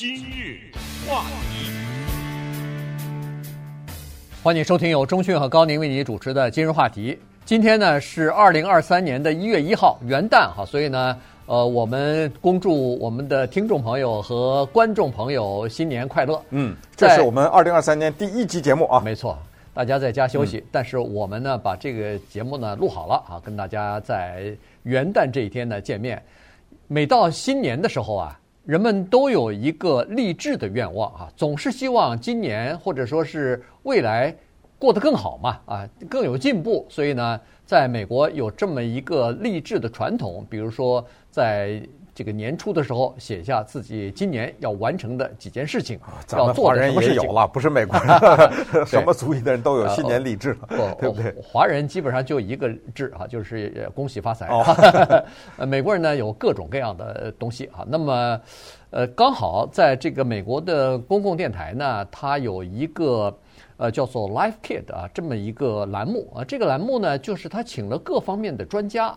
今日话题，欢迎收听由钟讯和高宁为你主持的今日话题。今天呢是二零二三年的一月一号，元旦哈，所以呢，呃，我们恭祝我们的听众朋友和观众朋友新年快乐。嗯，这是我们二零二三年第一期节目啊，没错。大家在家休息，但是我们呢，把这个节目呢录好了啊，跟大家在元旦这一天呢见面。每到新年的时候啊，人们都有一个励志的愿望啊，总是希望今年或者说是未来过得更好嘛啊，更有进步。所以呢，在美国有这么一个励志的传统，比如说在。这个年初的时候，写下自己今年要完成的几件事情，要做人也有了，不是美国人，什么族裔的人都有新年励志，对不对？华人基本上就一个志啊，就是恭喜发财。哦、美国人呢有各种各样的东西啊。那么，呃，刚好在这个美国的公共电台呢，它有一个呃叫做 Life Kit 啊这么一个栏目啊。这个栏目呢，就是他请了各方面的专家，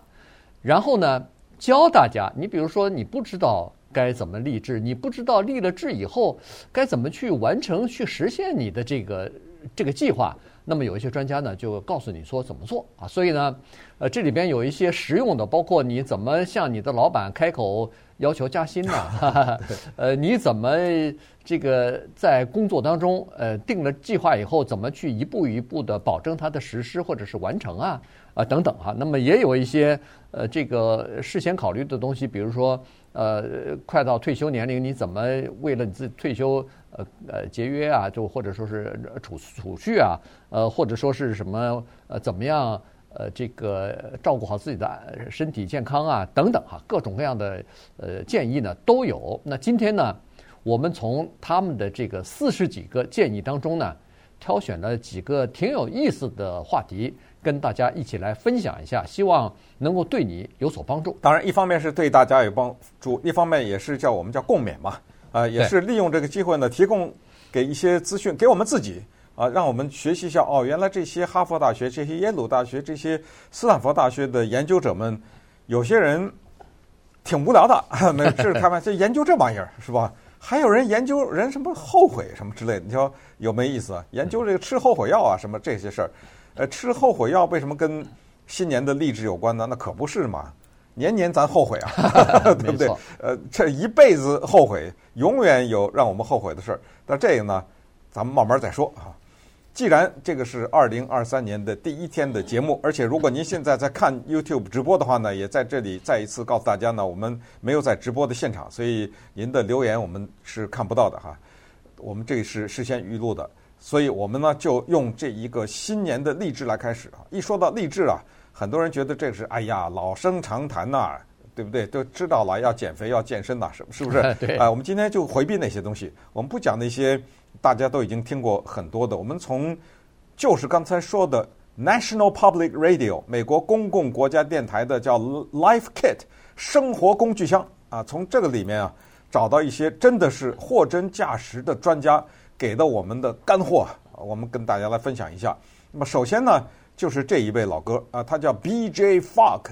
然后呢。教大家，你比如说你不知道该怎么立志，你不知道立了志以后该怎么去完成、去实现你的这个这个计划，那么有一些专家呢就告诉你说怎么做啊。所以呢，呃，这里边有一些实用的，包括你怎么向你的老板开口要求加薪呢？呃，你怎么这个在工作当中呃定了计划以后，怎么去一步一步的保证它的实施或者是完成啊？啊，等等哈，那么也有一些呃，这个事先考虑的东西，比如说呃，快到退休年龄，你怎么为了你自己退休呃呃节约啊，就或者说是储储蓄啊，呃，或者说是什么呃怎么样呃这个照顾好自己的身体健康啊，等等哈，各种各样的呃建议呢都有。那今天呢，我们从他们的这个四十几个建议当中呢，挑选了几个挺有意思的话题。跟大家一起来分享一下，希望能够对你有所帮助。当然，一方面是对大家有帮助，一方面也是叫我们叫共勉嘛，啊、呃，也是利用这个机会呢，提供给一些资讯给我们自己啊、呃，让我们学习一下哦，原来这些哈佛大学、这些耶鲁大学、这些斯坦福大学的研究者们，有些人挺无聊的，没事开玩笑，研究这玩意儿是吧？还有人研究人什么后悔什么之类的，你说有没意思啊？研究这个吃后悔药啊，什么这些事儿。呃，吃后悔药为什么跟新年的励志有关呢？那可不是嘛，年年咱后悔啊，对不对？呃，这一辈子后悔，永远有让我们后悔的事儿。但这个呢，咱们慢慢再说啊。既然这个是二零二三年的第一天的节目，而且如果您现在在看 YouTube 直播的话呢，也在这里再一次告诉大家呢，我们没有在直播的现场，所以您的留言我们是看不到的哈。我们这个是事先预录的。所以我们呢，就用这一个新年的励志来开始啊！一说到励志啊，很多人觉得这是哎呀老生常谈呐，对不对？都知道了要减肥要健身呐，是是不是？对。啊，我们今天就回避那些东西，我们不讲那些大家都已经听过很多的。我们从就是刚才说的 National Public Radio 美国公共国家电台的叫 Life Kit 生活工具箱啊，从这个里面啊找到一些真的是货真价实的专家。给的我们的干货，我们跟大家来分享一下。那么首先呢，就是这一位老哥啊，他叫 B.J. Fogg。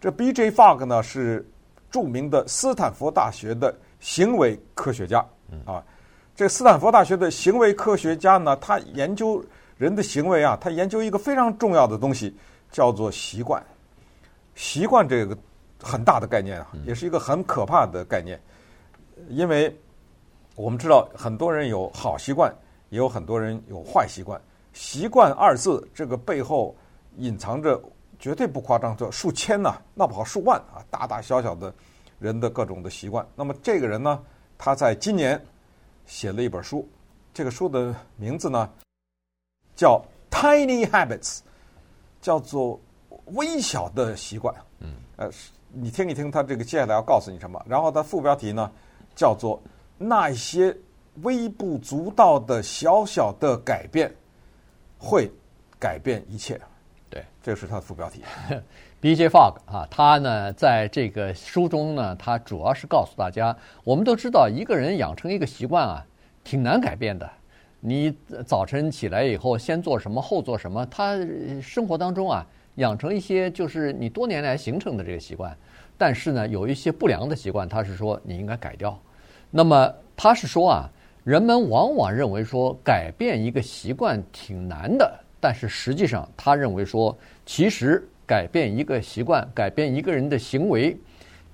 这 B.J. Fogg 呢是著名的斯坦福大学的行为科学家啊。这斯坦福大学的行为科学家呢，他研究人的行为啊，他研究一个非常重要的东西，叫做习惯。习惯这个很大的概念啊，也是一个很可怕的概念，因为。我们知道很多人有好习惯，也有很多人有坏习惯。习惯二字这个背后隐藏着绝对不夸张，这数千呐、啊，闹不好数万啊，大大小小的人的各种的习惯。那么这个人呢，他在今年写了一本书，这个书的名字呢叫《Tiny Habits》，叫做微小的习惯。嗯，呃，你听一听他这个接下来要告诉你什么。然后他副标题呢叫做。那一些微不足道的小小的改变，会改变一切。对，这是他的副标题。B.J. Fogg 啊，他呢在这个书中呢，他主要是告诉大家，我们都知道一个人养成一个习惯啊，挺难改变的。你早晨起来以后，先做什么，后做什么，他生活当中啊，养成一些就是你多年来形成的这个习惯。但是呢，有一些不良的习惯，他是说你应该改掉。那么他是说啊，人们往往认为说改变一个习惯挺难的，但是实际上他认为说，其实改变一个习惯、改变一个人的行为，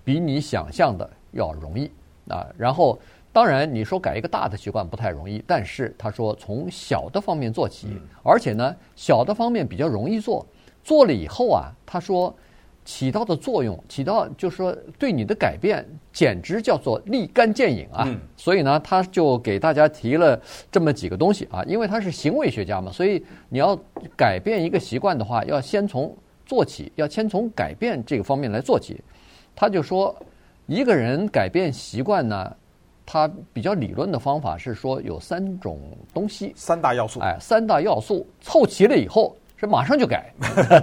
比你想象的要容易啊。然后。当然，你说改一个大的习惯不太容易，但是他说从小的方面做起，而且呢，小的方面比较容易做，做了以后啊，他说起到的作用，起到就是说对你的改变，简直叫做立竿见影啊。所以呢，他就给大家提了这么几个东西啊，因为他是行为学家嘛，所以你要改变一个习惯的话，要先从做起，要先从改变这个方面来做起。他就说，一个人改变习惯呢。他比较理论的方法是说有三种东西，三大要素。哎，三大要素凑齐了以后是马上就改，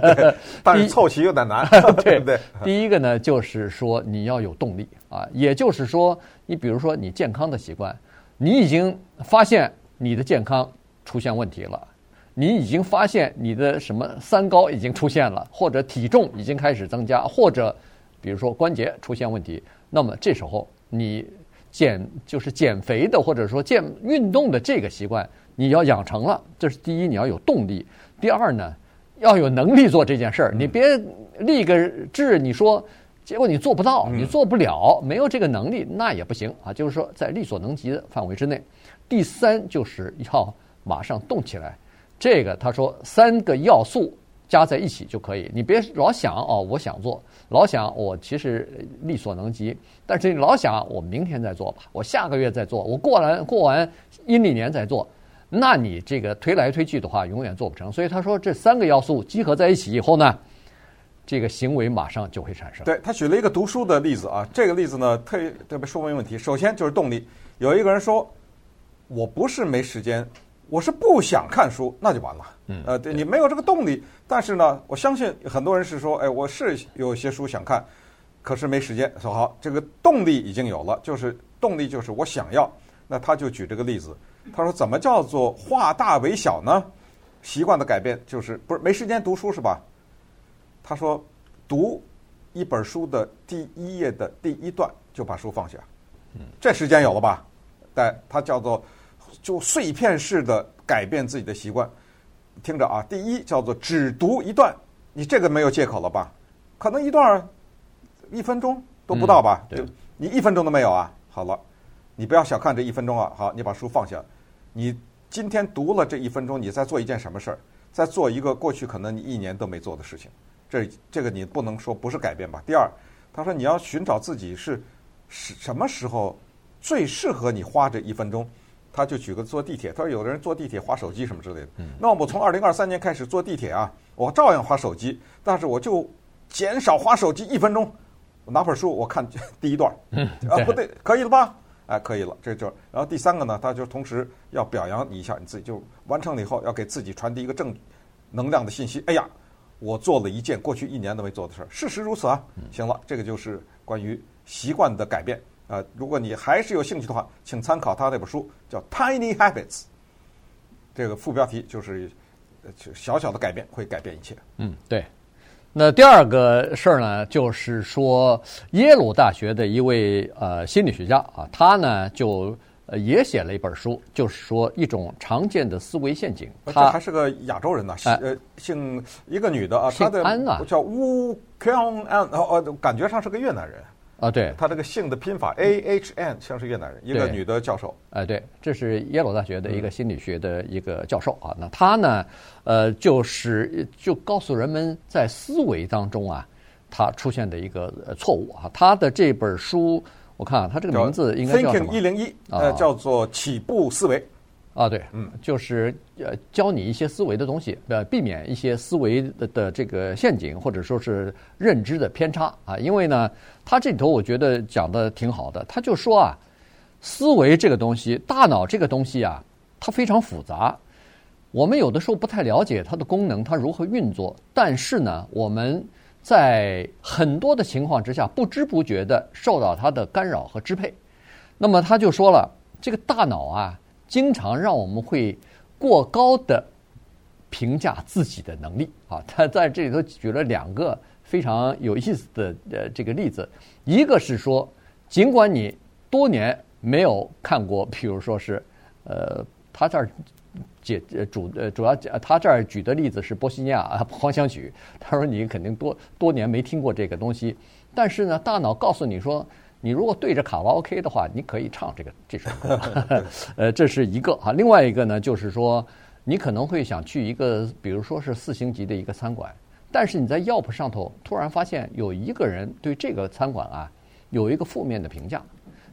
但是凑齐有点难，对不对？第一个呢，就是说你要有动力啊，也就是说，你比如说你健康的习惯，你已经发现你的健康出现问题了，你已经发现你的什么三高已经出现了，或者体重已经开始增加，或者比如说关节出现问题，那么这时候你。减就是减肥的，或者说健运动的这个习惯，你要养成了，这是第一，你要有动力；第二呢，要有能力做这件事儿。你别立个志，你说结果你做不到，你做不了，没有这个能力，那也不行啊。就是说，在力所能及的范围之内。第三就是要马上动起来，这个他说三个要素。加在一起就可以，你别老想哦，我想做，老想我其实力所能及，但是你老想我明天再做吧，我下个月再做，我过完过完阴历年再做，那你这个推来推去的话，永远做不成。所以他说这三个要素集合在一起以后呢，这个行为马上就会产生。对，他举了一个读书的例子啊，这个例子呢特特别说明问题。首先就是动力，有一个人说，我不是没时间。我是不想看书，那就完了。嗯，呃，对，你没有这个动力，但是呢，我相信很多人是说，哎，我是有些书想看，可是没时间。说好，这个动力已经有了，就是动力就是我想要。那他就举这个例子，他说怎么叫做化大为小呢？习惯的改变就是不是没时间读书是吧？他说读一本书的第一页的第一段就把书放下，嗯，这时间有了吧？但，他叫做。就碎片式的改变自己的习惯，听着啊，第一叫做只读一段，你这个没有借口了吧？可能一段一分钟都不到吧？嗯、对，你一分钟都没有啊？好了，你不要小看这一分钟啊！好，你把书放下，你今天读了这一分钟，你在做一件什么事儿？在做一个过去可能你一年都没做的事情。这这个你不能说不是改变吧？第二，他说你要寻找自己是什什么时候最适合你花这一分钟。他就举个坐地铁，他说有的人坐地铁划手机什么之类的。那我从二零二三年开始坐地铁啊，我照样划手机，但是我就减少划手机一分钟，我拿本书我看第一段。啊，不对，可以了吧？哎，可以了，这就。然后第三个呢，他就同时要表扬你一下你自己，就完成了以后要给自己传递一个正能量的信息。哎呀，我做了一件过去一年都没做的事儿，事实如此啊。行了，这个就是关于习惯的改变。啊，如果你还是有兴趣的话，请参考他那本书，叫《Tiny Habits》。这个副标题就是“小小的改变会改变一切”。嗯，对。那第二个事儿呢，就是说耶鲁大学的一位呃心理学家啊，他呢就呃也写了一本书，就是说一种常见的思维陷阱。他这还是个亚洲人呢，呃，呃姓一个女的啊，姓安啊，叫乌康安，哦哦，感觉上是个越南人。啊，对，他这个姓的拼法 A H N 像是越南人，一个女的教授。哎，对，这是耶鲁大学的一个心理学的一个教授啊。那他呢，呃，就是就告诉人们在思维当中啊，他出现的一个错误啊。他的这本书，我看啊，他这个名字应该叫？Thinking 一零一，呃，叫做起步思维。啊，对，嗯，就是呃，教你一些思维的东西，呃，避免一些思维的的这个陷阱，或者说是认知的偏差啊。因为呢，他这里头我觉得讲的挺好的，他就说啊，思维这个东西，大脑这个东西啊，它非常复杂，我们有的时候不太了解它的功能，它如何运作，但是呢，我们在很多的情况之下，不知不觉的受到它的干扰和支配。那么他就说了，这个大脑啊。经常让我们会过高的评价自己的能力啊！他在这里头举了两个非常有意思的呃这个例子，一个是说，尽管你多年没有看过，譬如说是，呃，他这儿解主呃主要他这儿举的例子是波西尼亚啊狂想曲。他说你肯定多多年没听过这个东西，但是呢，大脑告诉你说，你如果对着卡拉 OK 的话，你可以唱这个这首歌。呃，这是一个哈。另外一个呢，就是说你可能会想去一个，比如说是四星级的一个餐馆，但是你在 Yelp 上头突然发现有一个人对这个餐馆啊有一个负面的评价。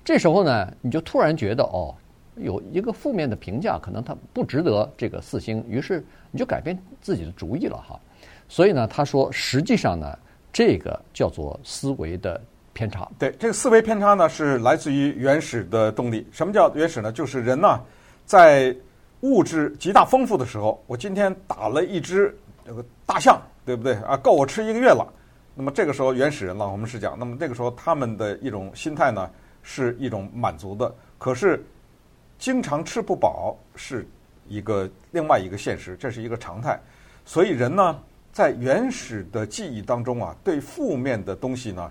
这时候呢，你就突然觉得哦，有一个负面的评价，可能它不值得这个四星，于是你就改变自己的主意了哈。所以呢，他说，实际上呢，这个叫做思维的偏差。对，这个思维偏差呢，是来自于原始的动力。什么叫原始呢？就是人呢，在物质极大丰富的时候，我今天打了一只这个大象，对不对啊？够我吃一个月了。那么这个时候，原始人了，我们是讲，那么这个时候他们的一种心态呢？是一种满足的，可是经常吃不饱是一个另外一个现实，这是一个常态。所以人呢，在原始的记忆当中啊，对负面的东西呢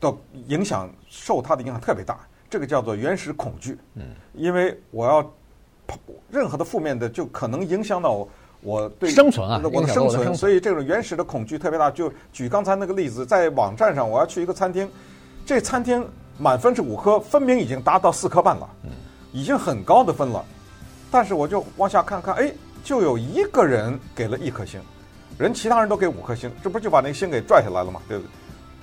的影响，受它的影响特别大。这个叫做原始恐惧。嗯，因为我要任何的负面的，就可能影响到我对生存啊，我的生存。所以这种原始的恐惧特别大。就举刚才那个例子，在网站上，我要去一个餐厅，这餐厅。满分是五颗，分明已经达到四颗半了，已经很高的分了。但是我就往下看看，哎，就有一个人给了一颗星，人其他人都给五颗星，这不就把那个星给拽下来了吗？对不对？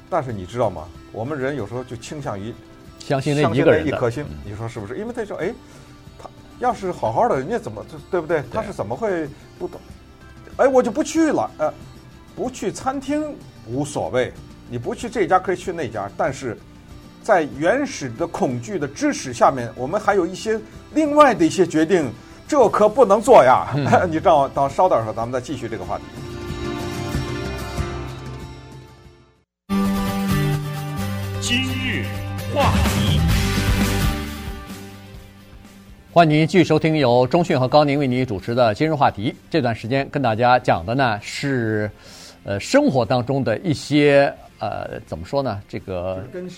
但是你知道吗？我们人有时候就倾向于相信那一个人一颗星，你说是不是？因为他说，哎，他要是好好的，人家怎么对不对？他是怎么会不懂？哎，我就不去了。呃，不去餐厅无所谓，你不去这家可以去那家，但是。在原始的恐惧的支持下面，我们还有一些另外的一些决定，这可不能做呀！嗯、你让我等稍等会儿，咱们再继续这个话题。今日话欢迎您继续收听由中讯和高宁为您主持的《今日话题》。这段时间跟大家讲的呢是，呃，生活当中的一些呃，怎么说呢？这个。跟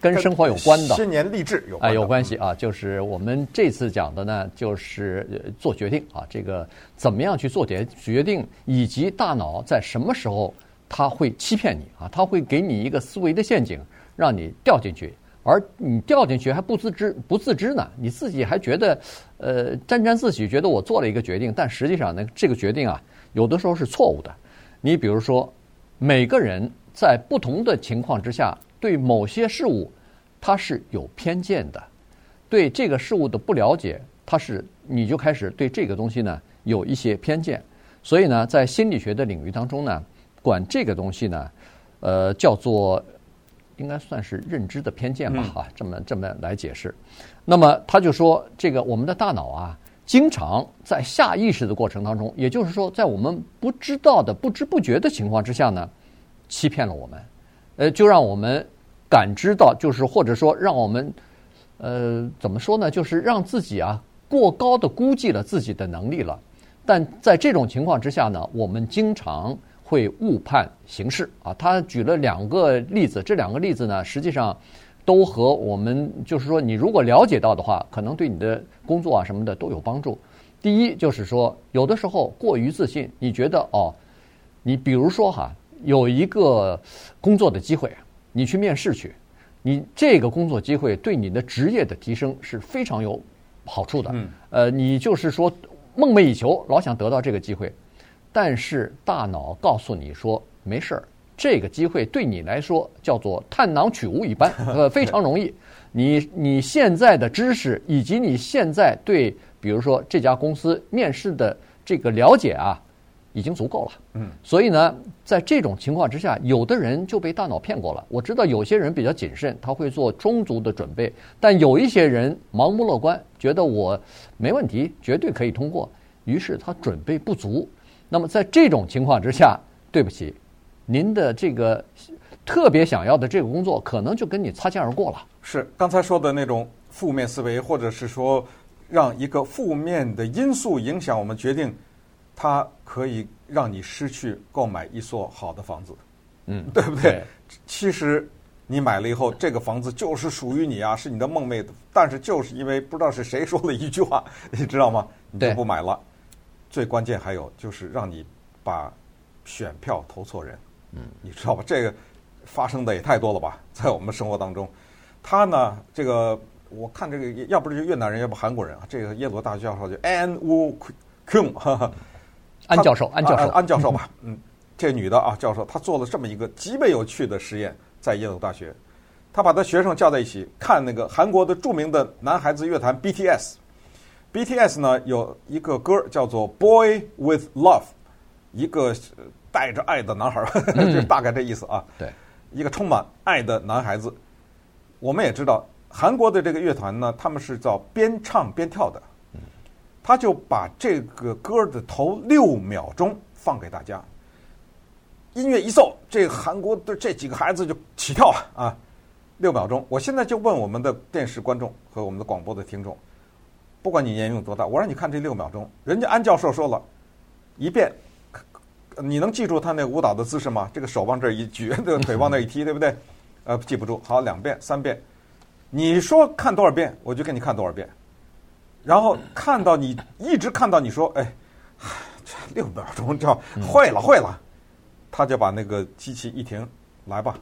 跟生活有关的，新年励志有啊有关系啊，就是我们这次讲的呢，就是做决定啊，这个怎么样去做决决定，以及大脑在什么时候它会欺骗你啊，它会给你一个思维的陷阱，让你掉进去，而你掉进去还不自知不自知呢，你自己还觉得呃沾沾自喜，觉得我做了一个决定，但实际上呢，这个决定啊，有的时候是错误的。你比如说，每个人在不同的情况之下。对某些事物，他是有偏见的；对这个事物的不了解，他是你就开始对这个东西呢有一些偏见。所以呢，在心理学的领域当中呢，管这个东西呢，呃，叫做应该算是认知的偏见吧，哈，这么这么来解释。那么他就说，这个我们的大脑啊，经常在下意识的过程当中，也就是说，在我们不知道的、不知不觉的情况之下呢，欺骗了我们，呃，就让我们。感知到，就是或者说让我们，呃，怎么说呢？就是让自己啊过高的估计了自己的能力了。但在这种情况之下呢，我们经常会误判形势啊。他举了两个例子，这两个例子呢，实际上都和我们就是说，你如果了解到的话，可能对你的工作啊什么的都有帮助。第一就是说，有的时候过于自信，你觉得哦，你比如说哈，有一个工作的机会。你去面试去，你这个工作机会对你的职业的提升是非常有好处的。嗯，呃，你就是说梦寐以求，老想得到这个机会，但是大脑告诉你说没事儿，这个机会对你来说叫做探囊取物一般，呃，非常容易。你你现在的知识以及你现在对比如说这家公司面试的这个了解啊。已经足够了，嗯，所以呢，在这种情况之下，有的人就被大脑骗过了。我知道有些人比较谨慎，他会做充足的准备，但有一些人盲目乐观，觉得我没问题，绝对可以通过，于是他准备不足。那么在这种情况之下，对不起，您的这个特别想要的这个工作，可能就跟你擦肩而过了。是刚才说的那种负面思维，或者是说让一个负面的因素影响我们决定。它可以让你失去购买一所好的房子，嗯，对不对？对。其实你买了以后，这个房子就是属于你啊，是你的梦寐的。但是就是因为不知道是谁说了一句话，你知道吗？你就不买了。最关键还有就是让你把选票投错人。嗯，你知道吧？这个发生的也太多了吧，在我们生活当中。他呢，这个我看这个要不是越南人，要不韩国人啊。这个耶鲁大学教授就 Ann Woo Keung，安教授，安教授，安教授吧。嗯，这女的啊，教授，她做了这么一个极为有趣的实验。在耶鲁大学，她把她学生叫在一起看那个韩国的著名的男孩子乐团 BTS。BTS 呢，有一个歌叫做《Boy with Love》，一个带着爱的男孩，嗯、就大概这意思啊。对，一个充满爱的男孩子。我们也知道，韩国的这个乐团呢，他们是叫边唱边跳的。他就把这个歌的头六秒钟放给大家。音乐一奏，这个韩国的这几个孩子就起跳了！啊，六秒钟。我现在就问我们的电视观众和我们的广播的听众，不管你年龄有多大，我让你看这六秒钟。人家安教授说了一遍，你能记住他那舞蹈的姿势吗？这个手往这一举，这个腿往那一踢，对不对？呃，记不住。好，两遍、三遍。你说看多少遍，我就给你看多少遍。然后看到你一直看到你说，哎，这六秒钟就会了，会了。他就把那个机器一停，来吧，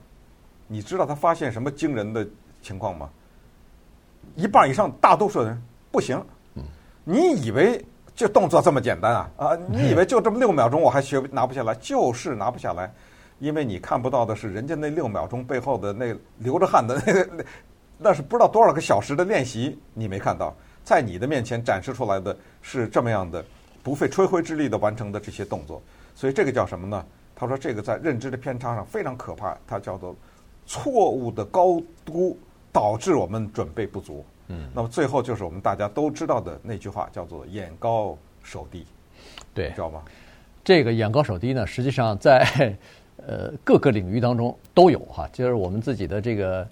你知道他发现什么惊人的情况吗？一半以上大多数人不行。你以为就动作这么简单啊？啊，你以为就这么六秒钟我还学拿不下来？就是拿不下来，因为你看不到的是人家那六秒钟背后的那流着汗的那个那那是不知道多少个小时的练习，你没看到，在你的面前展示出来的是这么样的不费吹灰之力的完成的这些动作，所以这个叫什么呢？他说：“这个在认知的偏差上非常可怕，它叫做错误的高估，导致我们准备不足。嗯，那么最后就是我们大家都知道的那句话，叫做‘眼高手低’，对，知道吗？这个‘眼高手低’呢，实际上在 呃各个领域当中都有哈，就是我们自己的这个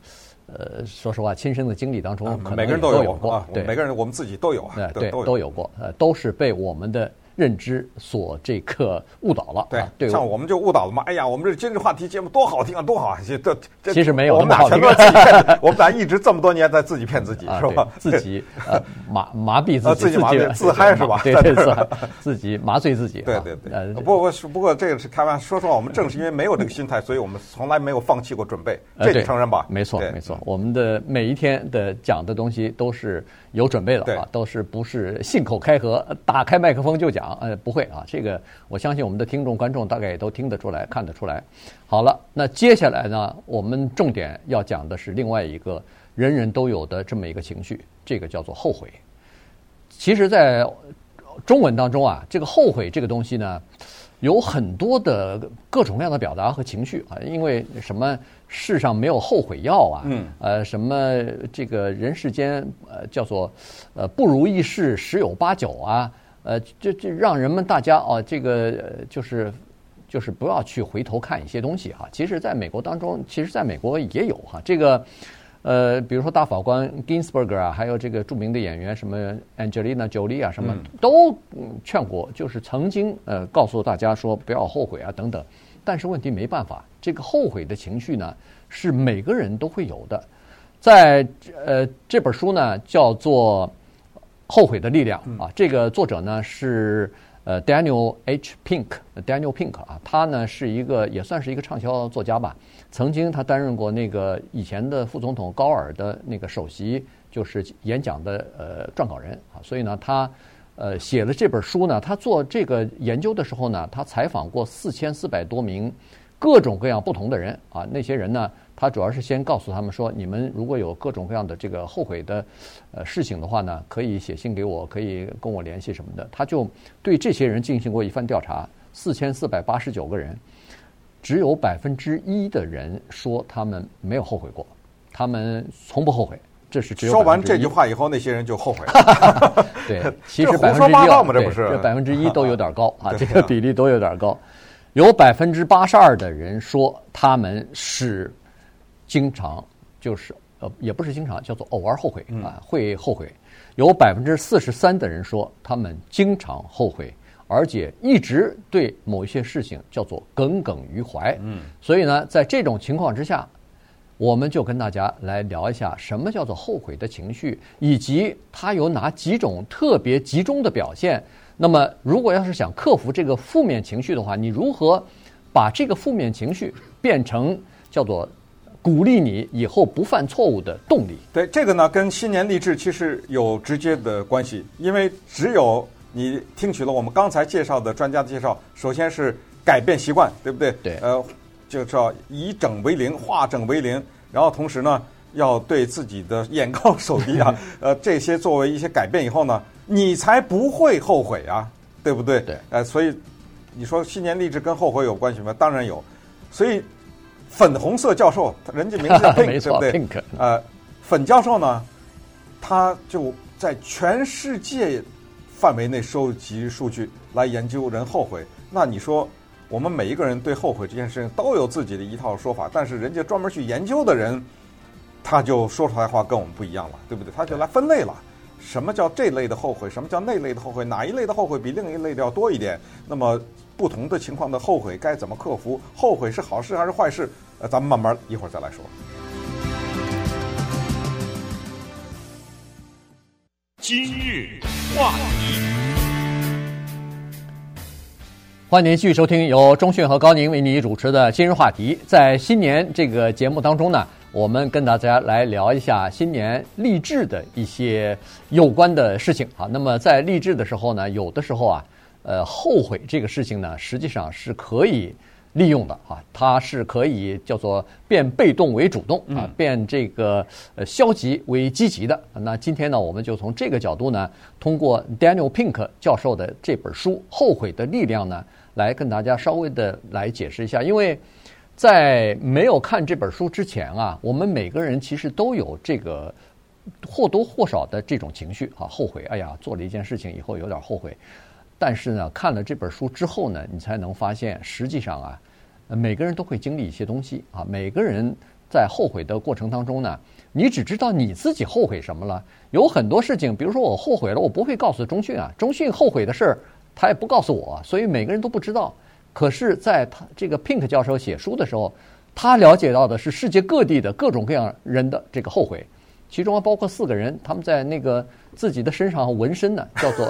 呃，说实话，亲身的经历当中，可能每个人都有，过，啊、对，每个人我们自己都有啊，对，都都有过，呃，都是被我们的。”认知所这个误导了，对，像我们就误导了嘛。哎呀，我们这今日话题节目多好听啊，多好啊！这这其实没有我们俩全都自己骗，我们俩一直这么多年在自己骗自己，是吧？自己呃麻麻痹自己，自己麻痹自嗨是吧？对对对，自己麻醉自己。对对对。呃，不不不过这个是开玩笑。说实话，我们正是因为没有这个心态，所以我们从来没有放弃过准备。这你承认吧？没错没错，我们的每一天的讲的东西都是有准备的啊，都是不是信口开河，打开麦克风就讲？呃，不会啊。这个我相信我们的听众观众大概也都听得出来、看得出来。好了，那接下来呢，我们重点要讲的是另外一个人人都有的这么一个情绪，这个叫做后悔。其实，在中文当中啊，这个后悔这个东西呢，有很多的各种各样的表达和情绪啊。因为什么世上没有后悔药啊？嗯。呃，什么这个人世间呃叫做呃不如意事十有八九啊。呃，这这让人们大家哦，这个就是就是不要去回头看一些东西哈。其实，在美国当中，其实在美国也有哈。这个呃，比如说大法官 Ginsburg 啊，还有这个著名的演员什么 Angelina Jolie 啊，什么都劝过，就是曾经呃告诉大家说不要后悔啊等等。但是问题没办法，这个后悔的情绪呢，是每个人都会有的。在呃这本书呢叫做。后悔的力量啊，这个作者呢是呃 Daniel H. Pink，Daniel Pink 啊，他呢是一个也算是一个畅销作家吧。曾经他担任过那个以前的副总统高尔的那个首席就是演讲的呃撰稿人啊，所以呢他呃写了这本书呢，他做这个研究的时候呢，他采访过四千四百多名各种各样不同的人啊，那些人呢。他主要是先告诉他们说，你们如果有各种各样的这个后悔的呃事情的话呢，可以写信给我，可以跟我联系什么的。他就对这些人进行过一番调查，四千四百八十九个人，只有百分之一的人说他们没有后悔过，他们从不后悔。这是只有说完这句话以后，那些人就后悔了。对，其实百分之一，这不是这百分之一都有点高 啊，这个比例都有点高。有百分之八十二的人说他们是。经常就是呃，也不是经常，叫做偶尔后悔啊，会后悔。有百分之四十三的人说他们经常后悔，而且一直对某一些事情叫做耿耿于怀。嗯，所以呢，在这种情况之下，我们就跟大家来聊一下什么叫做后悔的情绪，以及它有哪几种特别集中的表现。那么，如果要是想克服这个负面情绪的话，你如何把这个负面情绪变成叫做鼓励你以后不犯错误的动力？对，这个呢，跟新年励志其实有直接的关系，因为只有你听取了我们刚才介绍的专家的介绍，首先是改变习惯，对不对？对，呃。就是要以整为零，化整为零，然后同时呢，要对自己的眼高手低啊，呃，这些作为一些改变以后呢，你才不会后悔啊，对不对？对，呃，所以你说新年励志跟后悔有关系吗？当然有。所以粉红色教授，人家名字叫 Pink，对不对？Pink，呃，粉教授呢，他就在全世界范围内收集数据来研究人后悔。那你说？我们每一个人对后悔这件事情都有自己的一套说法，但是人家专门去研究的人，他就说出来话跟我们不一样了，对不对？他就来分类了，什么叫这类的后悔，什么叫那类的后悔，哪一类的后悔比另一类的要多一点？那么不同的情况的后悔该怎么克服？后悔是好事还是坏事？呃，咱们慢慢一会儿再来说。今日话题。欢迎您继续收听由中讯和高宁为您主持的今日话题。在新年这个节目当中呢，我们跟大家来聊一下新年励志的一些有关的事情啊。那么在励志的时候呢，有的时候啊，呃，后悔这个事情呢，实际上是可以利用的啊，它是可以叫做变被动为主动啊，变这个呃消极为积极的。那今天呢，我们就从这个角度呢，通过 Daniel Pink 教授的这本书《后悔的力量》呢。来跟大家稍微的来解释一下，因为在没有看这本书之前啊，我们每个人其实都有这个或多或少的这种情绪啊，后悔，哎呀，做了一件事情以后有点后悔。但是呢，看了这本书之后呢，你才能发现，实际上啊，每个人都会经历一些东西啊，每个人在后悔的过程当中呢，你只知道你自己后悔什么了。有很多事情，比如说我后悔了，我不会告诉中讯啊，中讯后悔的事儿。他也不告诉我，所以每个人都不知道。可是，在他这个 Pink 教授写书的时候，他了解到的是世界各地的各种各样人的这个后悔，其中还包括四个人，他们在那个自己的身上纹身呢，叫做。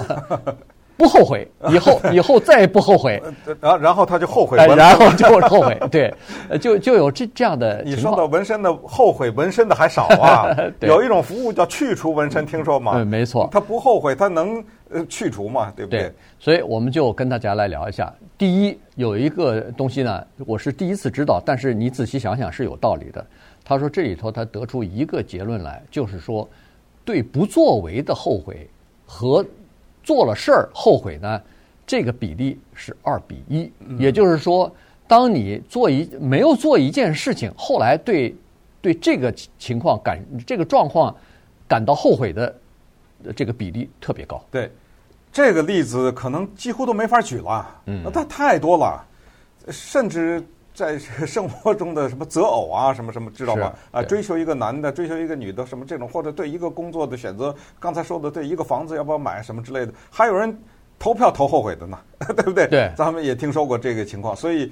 不后悔，以后 以后再也不后悔。然后然后他就后悔，然后就后悔，对，就就有这这样的。你说的纹身的后悔纹身的还少啊？有一种服务叫去除纹身，听说吗？对，没错。他不后悔，他能呃去除嘛？对不对？所以我们就跟大家来聊一下。第一，有一个东西呢，我是第一次知道，但是你仔细想想是有道理的。他说这里头他得出一个结论来，就是说，对不作为的后悔和。做了事儿后悔呢，这个比例是二比一，也就是说，当你做一没有做一件事情，后来对对这个情况感这个状况感到后悔的这个比例特别高。对，这个例子可能几乎都没法举了，嗯，那它太多了，甚至。在生活中的什么择偶啊，什么什么，知道吗？啊，追求一个男的，追求一个女的，什么这种，或者对一个工作的选择，刚才说的对一个房子要不要买什么之类的，还有人投票投后悔的呢，对不对？对，咱们也听说过这个情况，所以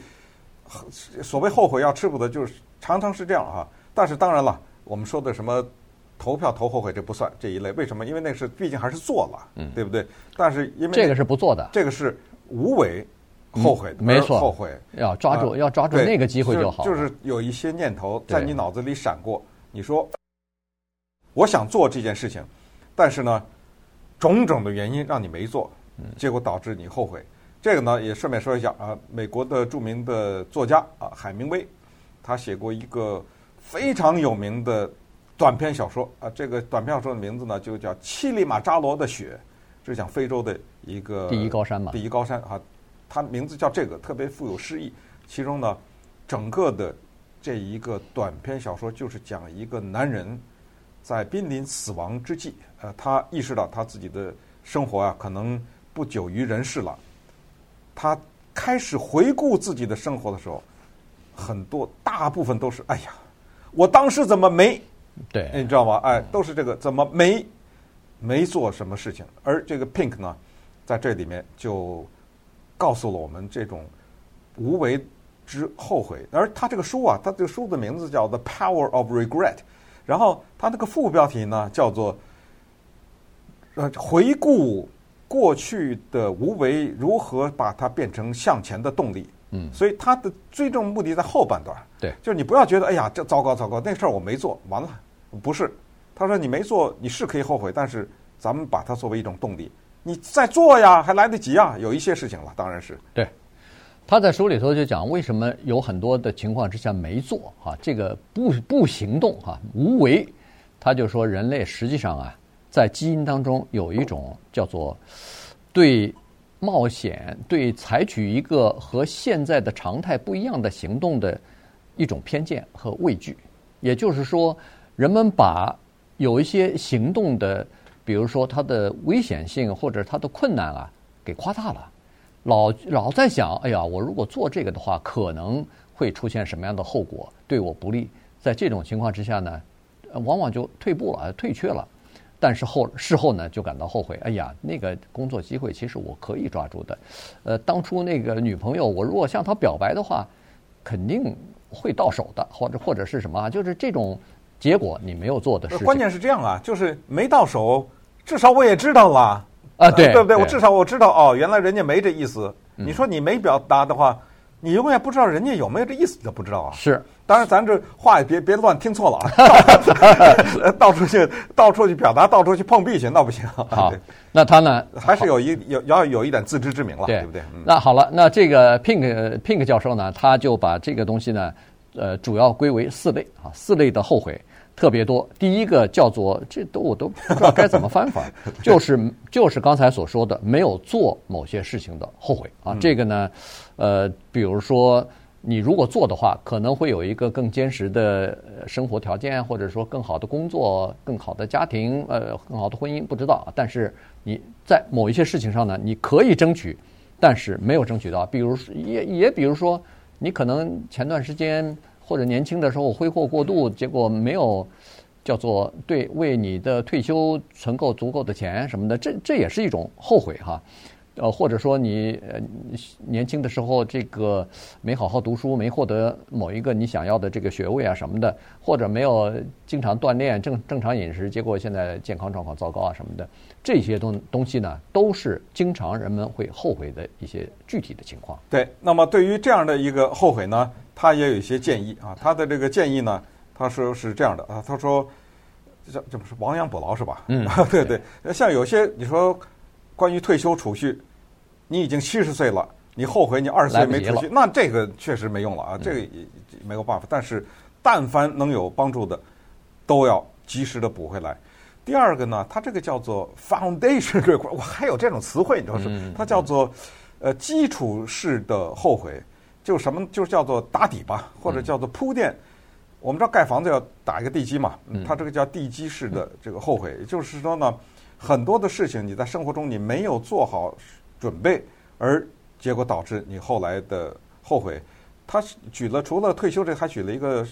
所谓后悔药吃不得，就是常常是这样啊。但是当然了，我们说的什么投票投后悔这不算这一类，为什么？因为那是毕竟还是做了，嗯，对不对？但是因为这个是不做的，这个是无为。后悔，没错，后悔要抓住，要抓住那个机会就好。就是有一些念头在你脑子里闪过，你说我想做这件事情，但是呢，种种的原因让你没做，结果导致你后悔。这个呢，也顺便说一下啊，美国的著名的作家啊，海明威，他写过一个非常有名的短篇小说啊，这个短篇小说的名字呢就叫《乞力马扎罗的雪》，是讲非洲的一个第一高山嘛，第一高山啊。它名字叫这个，特别富有诗意。其中呢，整个的这一个短篇小说就是讲一个男人在濒临死亡之际，呃，他意识到他自己的生活啊，可能不久于人世了。他开始回顾自己的生活的时候，很多大部分都是：哎呀，我当时怎么没？对，你知道吗？哎，都是这个怎么没没做什么事情？而这个 Pink 呢，在这里面就。告诉了我们这种无为之后悔。而他这个书啊，他这个书的名字叫《The Power of Regret》，然后他那个副标题呢叫做“呃，回顾过去的无为，如何把它变成向前的动力”。嗯，所以他的最终目的在后半段。对，就是你不要觉得哎呀，这糟糕糟糕，那事儿我没做，完了，不是。他说你没做，你是可以后悔，但是咱们把它作为一种动力，你再做呀，还来得及啊。有一些事情了，当然是。对，他在书里头就讲为什么有很多的情况之下没做啊，这个不不行动哈，无为。他就说人类实际上啊，在基因当中有一种叫做对。冒险对采取一个和现在的常态不一样的行动的一种偏见和畏惧，也就是说，人们把有一些行动的，比如说它的危险性或者它的困难啊，给夸大了，老老在想，哎呀，我如果做这个的话，可能会出现什么样的后果，对我不利。在这种情况之下呢，往往就退步了，退却了。但是后事后呢，就感到后悔。哎呀，那个工作机会其实我可以抓住的。呃，当初那个女朋友，我如果向她表白的话，肯定会到手的，或者或者是什么，就是这种结果你没有做的事。关键是这样啊，就是没到手，至少我也知道了啊，对，对不对？我至少我知道哦，原来人家没这意思。你说你没表达的话。你永远不知道人家有没有这意思，你都不知道啊。是，当然咱这话也别别乱听错了啊。到处去到处去表达，到处去碰壁去，那不行。好，那他呢，还是有一有要有一点自知之明了，对，对不对？那好了，那这个 Pink Pink 教授呢，他就把这个东西呢，呃，主要归为四类啊，四类的后悔。特别多，第一个叫做这都我都不知道该怎么翻法，就是就是刚才所说的没有做某些事情的后悔啊。这个呢，呃，比如说你如果做的话，可能会有一个更坚实的生活条件，或者说更好的工作、更好的家庭、呃，更好的婚姻，不知道。但是你在某一些事情上呢，你可以争取，但是没有争取到。比如也也比如说，你可能前段时间。或者年轻的时候挥霍过度，结果没有叫做对为你的退休存够足够的钱什么的，这这也是一种后悔哈。呃，或者说你呃年轻的时候这个没好好读书，没获得某一个你想要的这个学位啊什么的，或者没有经常锻炼正正常饮食，结果现在健康状况糟糕啊什么的，这些东东西呢，都是经常人们会后悔的一些具体的情况。对，那么对于这样的一个后悔呢？他也有一些建议啊，他的这个建议呢，他说是这样的啊，他说这这不是亡羊补牢是吧？嗯，对对，像有些你说关于退休储蓄，你已经七十岁了，你后悔你二十岁没出去，那这个确实没用了啊，这个也没有办法。但是但凡能有帮助的，都要及时的补回来。第二个呢，它这个叫做 foundation，我还有这种词汇，你知道是？它叫做呃基础式的后悔。就什么就叫做打底吧，或者叫做铺垫。我们知道盖房子要打一个地基嘛，它这个叫地基式的这个后悔。也就是说呢，很多的事情你在生活中你没有做好准备，而结果导致你后来的后悔。他举了除了退休这个，还举了一个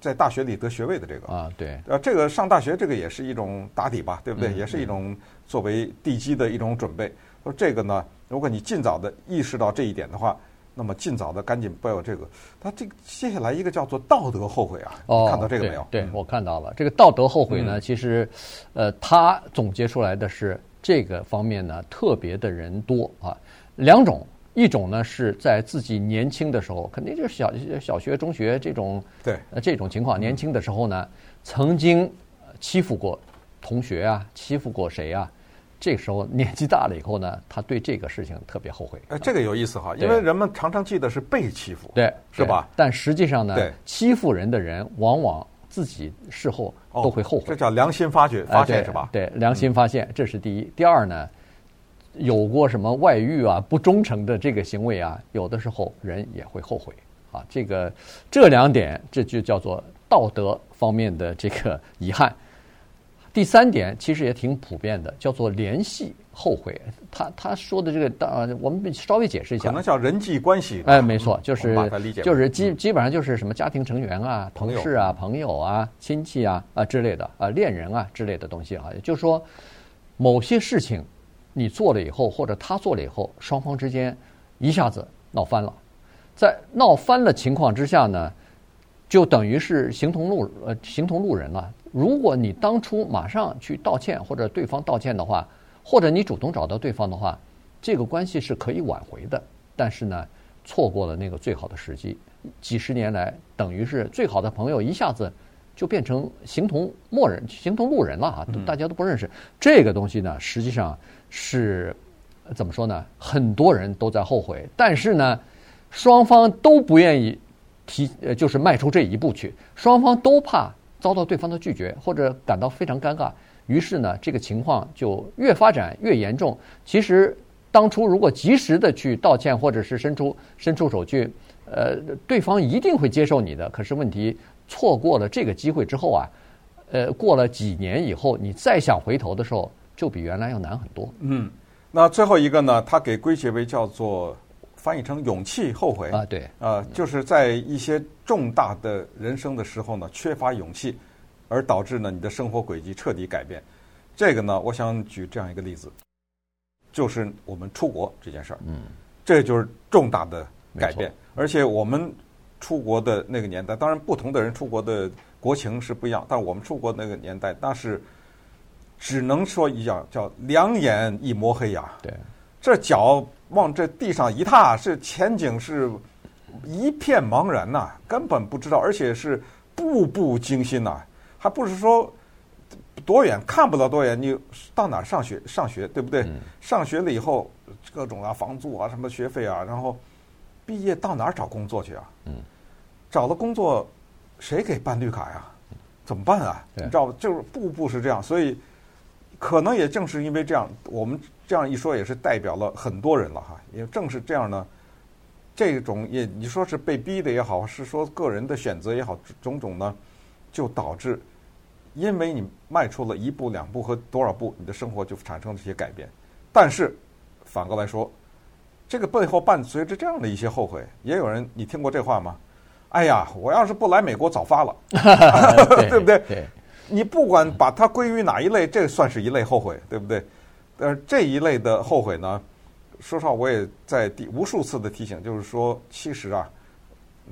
在大学里得学位的这个啊，对，呃，这个上大学这个也是一种打底吧，对不对？也是一种作为地基的一种准备。说这个呢，如果你尽早的意识到这一点的话。那么尽早的赶紧不要有这个，他这个接下来一个叫做道德后悔啊，哦，看到这个没有？对，对我看到了这个道德后悔呢，其实，呃，他总结出来的是这个方面呢特别的人多啊，两种，一种呢是在自己年轻的时候，肯定就是小小学、中学这种，对，呃，这种情况，年轻的时候呢曾经欺负过同学啊，欺负过谁啊？这个时候年纪大了以后呢，他对这个事情特别后悔。哎，这个有意思哈，因为人们常常记得是被欺负，对，是吧？但实际上呢，欺负人的人往往自己事后都会后悔。这叫良心发觉发现是吧？对，良心发现，这是第一。第二呢，有过什么外遇啊、不忠诚的这个行为啊，有的时候人也会后悔啊。这个这两点，这就叫做道德方面的这个遗憾。第三点其实也挺普遍的，叫做联系后悔。他他说的这个，当我们稍微解释一下，可能叫人际关系。哎，没错，就是就是基基本上就是什么家庭成员啊、同事啊、朋友啊、亲戚啊啊之类的啊、恋人啊之类的东西啊。也就是说，某些事情你做了以后，或者他做了以后，双方之间一下子闹翻了。在闹翻了情况之下呢，就等于是形同路呃形同路人了。如果你当初马上去道歉，或者对方道歉的话，或者你主动找到对方的话，这个关系是可以挽回的。但是呢，错过了那个最好的时机，几十年来等于是最好的朋友一下子就变成形同陌人、形同路人了啊！大家都不认识。这个东西呢，实际上是怎么说呢？很多人都在后悔，但是呢，双方都不愿意提，呃，就是迈出这一步去。双方都怕遭到对方的拒绝，或者感到非常尴尬。于是呢，这个情况就越发展越严重。其实当初如果及时的去道歉，或者是伸出伸出手去，呃，对方一定会接受你的。可是问题错过了这个机会之后啊，呃，过了几年以后，你再想回头的时候，就比原来要难很多。嗯，那最后一个呢，他给归结为叫做翻译成勇气后悔啊，对，啊、呃，就是在一些重大的人生的时候呢，缺乏勇气。而导致呢，你的生活轨迹彻底改变。这个呢，我想举这样一个例子，就是我们出国这件事儿。嗯，这就是重大的改变。而且我们出国的那个年代，当然不同的人出国的国情是不一样，但是我们出国那个年代，那是只能说一样，叫两眼一抹黑呀。对，这脚往这地上一踏，是前景是一片茫然呐，根本不知道，而且是步步惊心呐。还不是说多远看不到多远，你到哪儿上学上学对不对？嗯、上学了以后，各种啊房租啊什么学费啊，然后毕业到哪儿找工作去啊？嗯，找了工作，谁给办绿卡呀？怎么办啊？你知道，就是步步是这样，所以可能也正是因为这样，我们这样一说也是代表了很多人了哈。也正是这样呢，这种也你说是被逼的也好，是说个人的选择也好，种种呢，就导致。因为你迈出了一步、两步和多少步，你的生活就产生了这些改变。但是反过来说，这个背后伴随着这样的一些后悔。也有人，你听过这话吗？哎呀，我要是不来美国，早发了，对不对？对。你不管把它归于哪一类，这算是一类后悔，对不对？但是这一类的后悔呢，说实话，我也在第无数次的提醒，就是说，其实啊，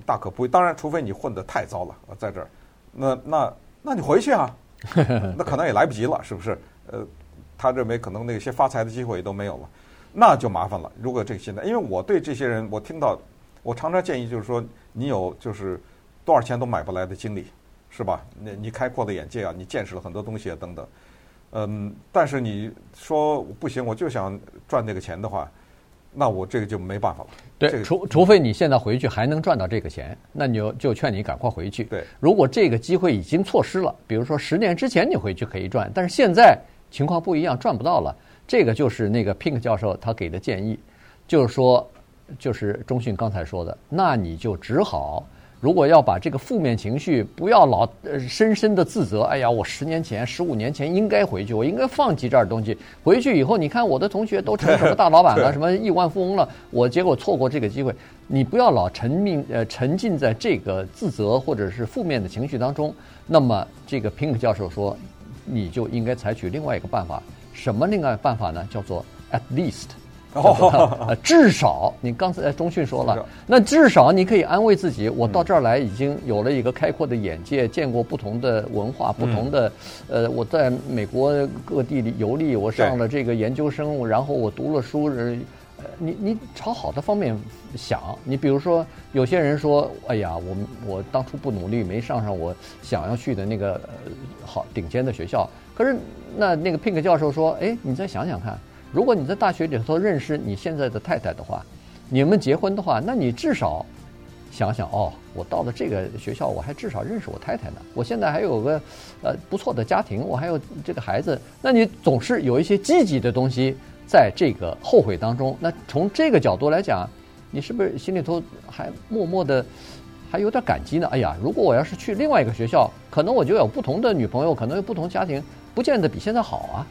大可不必。当然，除非你混得太糟了，在这儿，那那。那你回去啊，那可能也来不及了，是不是？呃，他认为可能那些发财的机会也都没有了，那就麻烦了。如果这个现在，因为我对这些人，我听到，我常常建议就是说，你有就是多少钱都买不来的经历，是吧？你你开阔的眼界啊，你见识了很多东西啊，等等。嗯，但是你说不行，我就想赚那个钱的话。那我这个就没办法了。对，除除非你现在回去还能赚到这个钱，那你就就劝你赶快回去。对，如果这个机会已经错失了，比如说十年之前你回去可以赚，但是现在情况不一样，赚不到了。这个就是那个 Pink 教授他给的建议，就是说，就是中讯刚才说的，那你就只好。如果要把这个负面情绪不要老呃深深的自责，哎呀，我十年前、十五年前应该回去，我应该放弃这儿东西。回去以后，你看我的同学都成什么大老板了，什么亿万富翁了，我结果错过这个机会。你不要老沉迷呃沉浸在这个自责或者是负面的情绪当中。那么，这个 Pink 教授说，你就应该采取另外一个办法。什么另外办法呢？叫做 at least。哦，至少你刚才中讯说了，那至少你可以安慰自己，我到这儿来已经有了一个开阔的眼界，见过不同的文化，不同的，呃，我在美国各地里游历，我上了这个研究生，然后我读了书，呃，你你朝好的方面想，你比如说有些人说，哎呀，我我当初不努力，没上上我想要去的那个好顶尖的学校，可是那那个 Pink 教授说，哎，你再想想看。如果你在大学里头认识你现在的太太的话，你们结婚的话，那你至少想想哦，我到了这个学校，我还至少认识我太太呢。我现在还有个呃不错的家庭，我还有这个孩子。那你总是有一些积极的东西在这个后悔当中。那从这个角度来讲，你是不是心里头还默默的还有点感激呢？哎呀，如果我要是去另外一个学校，可能我就有不同的女朋友，可能有不同家庭，不见得比现在好啊。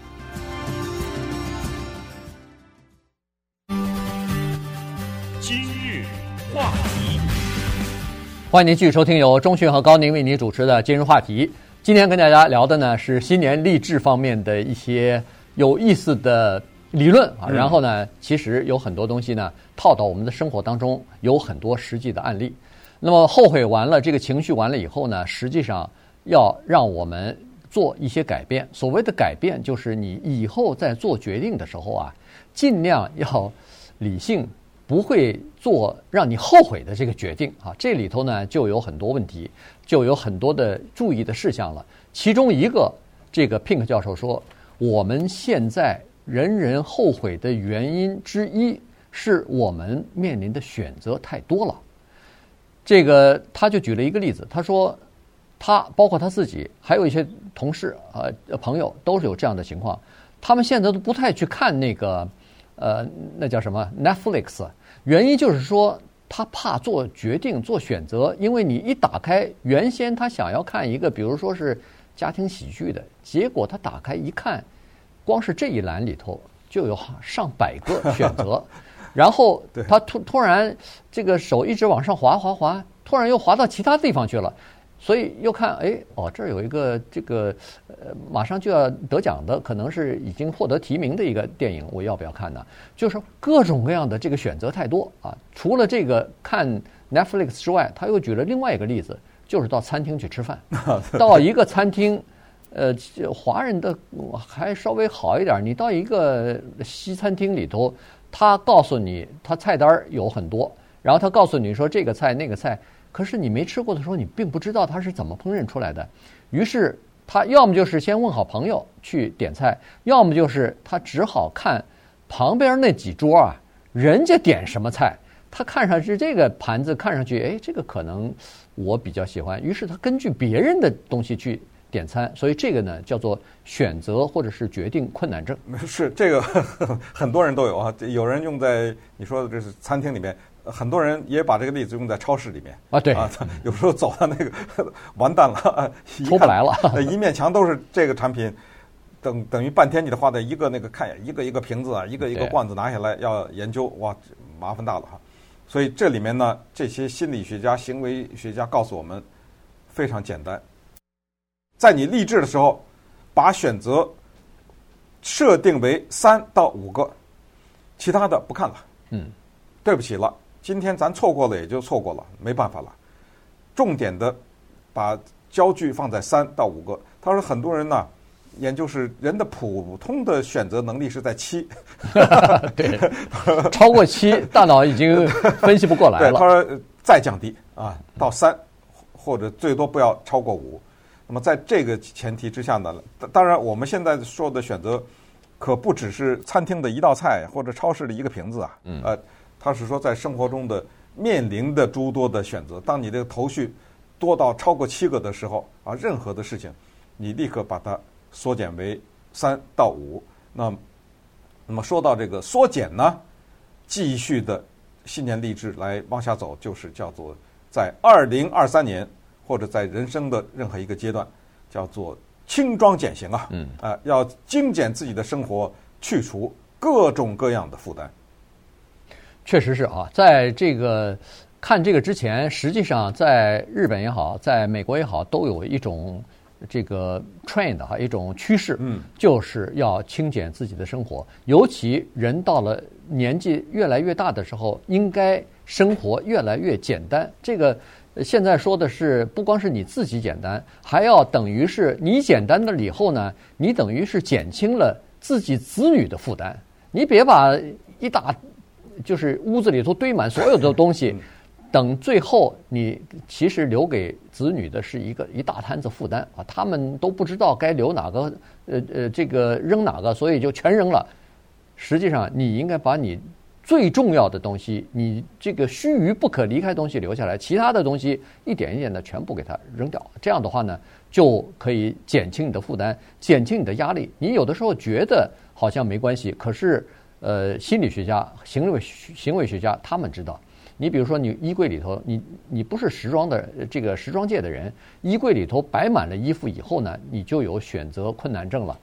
欢迎您继续收听由中讯和高宁为您主持的今日话题。今天跟大家聊的呢是新年励志方面的一些有意思的理论啊，然后呢，其实有很多东西呢套到我们的生活当中，有很多实际的案例。那么后悔完了，这个情绪完了以后呢，实际上要让我们做一些改变。所谓的改变，就是你以后在做决定的时候啊，尽量要理性，不会做让你后悔的这个决定啊。这里头呢就有很多问题，就有很多的注意的事项了。其中一个，这个 Pink 教授说，我们现在。人人后悔的原因之一是我们面临的选择太多了。这个他就举了一个例子，他说他包括他自己，还有一些同事啊、呃、朋友都是有这样的情况。他们现在都不太去看那个呃那叫什么 Netflix，原因就是说他怕做决定做选择，因为你一打开，原先他想要看一个比如说是家庭喜剧的，结果他打开一看。光是这一栏里头就有上百个选择，然后他突突然这个手一直往上滑滑滑，突然又滑到其他地方去了，所以又看哎哦这儿有一个这个呃马上就要得奖的，可能是已经获得提名的一个电影，我要不要看呢？就是各种各样的这个选择太多啊！除了这个看 Netflix 之外，他又举了另外一个例子，就是到餐厅去吃饭，到一个餐厅。呃，华人的还稍微好一点。你到一个西餐厅里头，他告诉你他菜单有很多，然后他告诉你说这个菜那个菜，可是你没吃过的时候，你并不知道它是怎么烹饪出来的。于是他要么就是先问好朋友去点菜，要么就是他只好看旁边那几桌啊，人家点什么菜，他看上去这个盘子看上去，哎，这个可能我比较喜欢。于是他根据别人的东西去。点餐，所以这个呢叫做选择或者是决定困难症。是这个 很多人都有啊，有人用在你说的这是餐厅里面，很多人也把这个例子用在超市里面啊。对啊，有时候走到那个完蛋了，出不来了，一面墙都是这个产品，等等于半天你得花在一个那个看一个一个瓶子啊，一个一个罐子拿下来要研究，哇，麻烦大了哈。所以这里面呢，这些心理学家、行为学家告诉我们，非常简单。在你立志的时候，把选择设定为三到五个，其他的不看了。嗯，对不起了，今天咱错过了也就错过了，没办法了。重点的把焦距放在三到五个。他说很多人呢，也就是人的普通的选择能力是在七。对，超过七，大脑已经分析不过来了。对，他说再降低啊，到三或者最多不要超过五。那么在这个前提之下呢，当然我们现在说的选择，可不只是餐厅的一道菜或者超市的一个瓶子啊。嗯。呃，他是说在生活中的面临的诸多的选择，当你的头绪多到超过七个的时候啊，任何的事情，你立刻把它缩减为三到五。那那么说到这个缩减呢，继续的信念励志来往下走，就是叫做在二零二三年。或者在人生的任何一个阶段，叫做轻装简行啊，嗯，啊，要精简自己的生活，去除各种各样的负担。确实是啊，在这个看这个之前，实际上在日本也好，在美国也好，都有一种这个 trend 哈，一种趋势，嗯，就是要轻减自己的生活，尤其人到了年纪越来越大的时候，应该生活越来越简单。这个。现在说的是，不光是你自己简单，还要等于是你简单了以后呢，你等于是减轻了自己子女的负担。你别把一大就是屋子里头堆满所有的东西，等最后你其实留给子女的是一个一大摊子负担啊，他们都不知道该留哪个，呃呃，这个扔哪个，所以就全扔了。实际上，你应该把你。最重要的东西，你这个须臾不可离开东西留下来，其他的东西一点一点的全部给它扔掉。这样的话呢，就可以减轻你的负担，减轻你的压力。你有的时候觉得好像没关系，可是呃，心理学家、行为行为学家他们知道。你比如说，你衣柜里头，你你不是时装的这个时装界的人，衣柜里头摆满了衣服以后呢，你就有选择困难症了。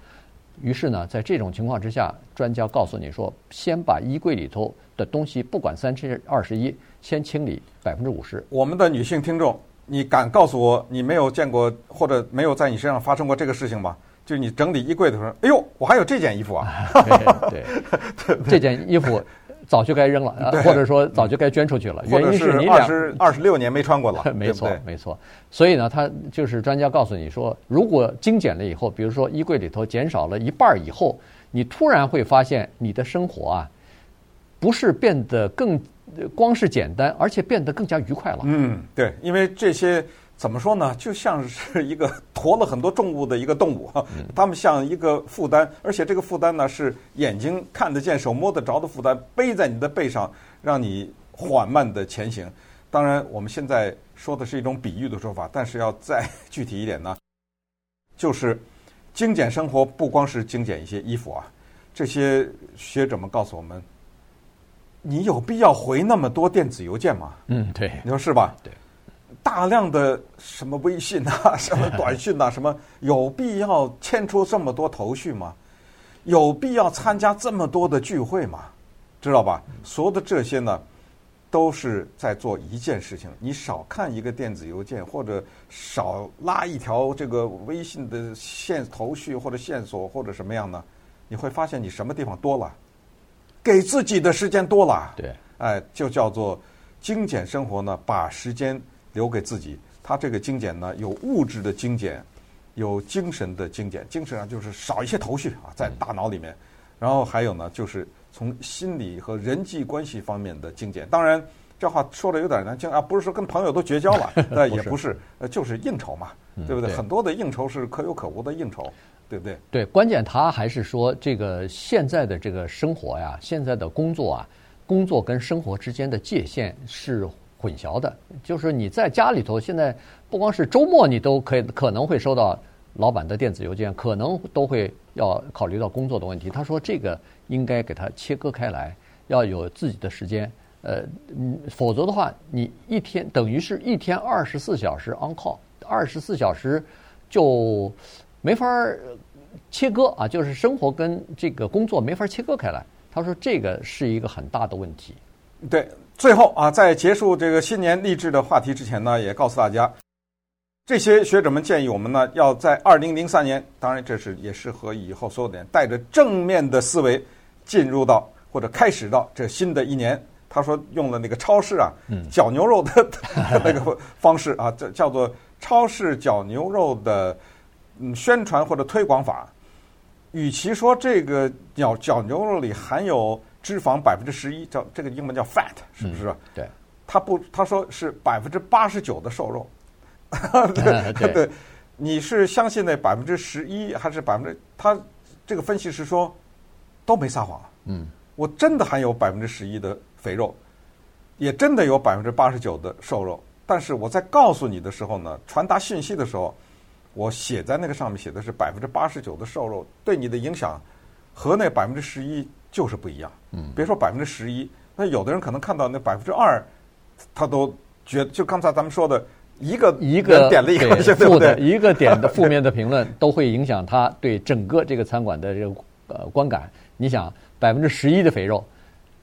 于是呢，在这种情况之下，专家告诉你说，先把衣柜里头的东西，不管三七二十一，先清理百分之五十。我们的女性听众，你敢告诉我，你没有见过或者没有在你身上发生过这个事情吗？就是你整理衣柜的时候，哎呦，我还有这件衣服啊！对对，这件衣服早就该扔了，或者说早就该捐出去了。原因是你二十二十六年没穿过了。没错，没错。所以呢，他就是专家告诉你说，如果精简了以后，比如说衣柜里头减少了一半以后，你突然会发现你的生活啊，不是变得更光是简单，而且变得更加愉快了。嗯，对，因为这些。怎么说呢？就像是一个 驮了很多重物的一个动物，他们像一个负担，而且这个负担呢是眼睛看得见、手摸得着的负担，背在你的背上，让你缓慢的前行。当然，我们现在说的是一种比喻的说法，但是要再具体一点呢，就是精简生活不光是精简一些衣服啊。这些学者们告诉我们，你有必要回那么多电子邮件吗？嗯，对，你说是吧？对。大量的什么微信啊，什么短信啊，什么有必要牵出这么多头绪吗？有必要参加这么多的聚会吗？知道吧？所有的这些呢，都是在做一件事情。你少看一个电子邮件，或者少拉一条这个微信的线头绪或者线索或者什么样呢？你会发现你什么地方多了，给自己的时间多了。对，哎，就叫做精简生活呢，把时间。留给自己，他这个精简呢，有物质的精简，有精神的精简。精神上就是少一些头绪啊，在大脑里面。然后还有呢，就是从心理和人际关系方面的精简。当然，这话说的有点难听啊，不是说跟朋友都绝交了，那也不是，呃，就是应酬嘛，对不对？很多的应酬是可有可无的应酬，对不对？对，关键他还是说，这个现在的这个生活呀，现在的工作啊，工作跟生活之间的界限是。混淆的，就是你在家里头，现在不光是周末，你都可以可能会收到老板的电子邮件，可能都会要考虑到工作的问题。他说这个应该给它切割开来，要有自己的时间，呃，否则的话，你一天等于是一天二十四小时 on call，二十四小时就没法切割啊，就是生活跟这个工作没法切割开来。他说这个是一个很大的问题。对。最后啊，在结束这个新年励志的话题之前呢，也告诉大家，这些学者们建议我们呢，要在二零零三年，当然这是也适合以后所有的人带着正面的思维进入到或者开始到这新的一年。他说用了那个超市啊，绞牛肉 的那个方式啊，这叫做超市绞牛肉的嗯宣传或者推广法。与其说这个绞绞牛肉里含有脂肪百分之十一，叫这个英文叫 fat，是不是？嗯、对，他不，他说是百分之八十九的瘦肉。对对，对，你是相信那百分之十一还是百分之？他这个分析师说都没撒谎。嗯，我真的含有百分之十一的肥肉，也真的有百分之八十九的瘦肉。但是我在告诉你的时候呢，传达信息的时候，我写在那个上面写的是百分之八十九的瘦肉，对你的影响和那百分之十一。就是不一样，嗯，别说百分之十一，那有的人可能看到那百分之二，他都觉得，就刚才咱们说的一个一个点了一个负的一个点的 负面的评论，都会影响他对整个这个餐馆的这个呃观感。你想百分之十一的肥肉，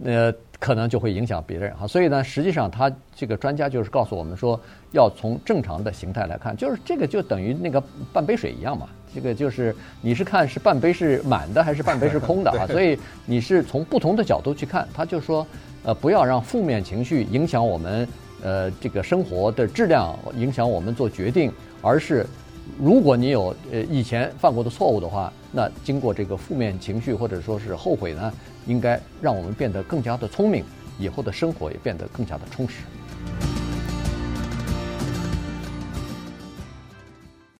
呃，可能就会影响别人哈。所以呢，实际上他这个专家就是告诉我们说，要从正常的形态来看，就是这个就等于那个半杯水一样嘛。这个就是你是看是半杯是满的还是半杯是空的啊？所以你是从不同的角度去看，他就说，呃，不要让负面情绪影响我们，呃，这个生活的质量，影响我们做决定，而是如果你有呃以前犯过的错误的话，那经过这个负面情绪或者说是后悔呢，应该让我们变得更加的聪明，以后的生活也变得更加的充实。